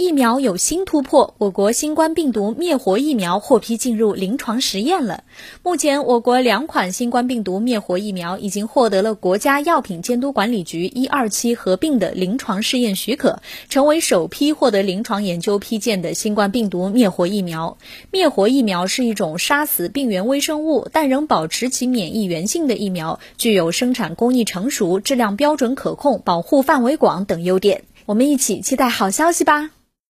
疫苗有新突破我国新冠病毒灭活疫苗获批进入临床实验了。目前我国两款新冠病毒灭活疫苗已经获得了国家药品监督管理局一二期合并的临床试验许可成为首批获得临床研究批件的新冠病毒灭活疫苗。灭活疫苗是一种杀死病原微生物但仍保持其免疫原性的疫苗具有生产工艺成熟质量标准可控保护范围广等优点。我们一起期待好消息吧。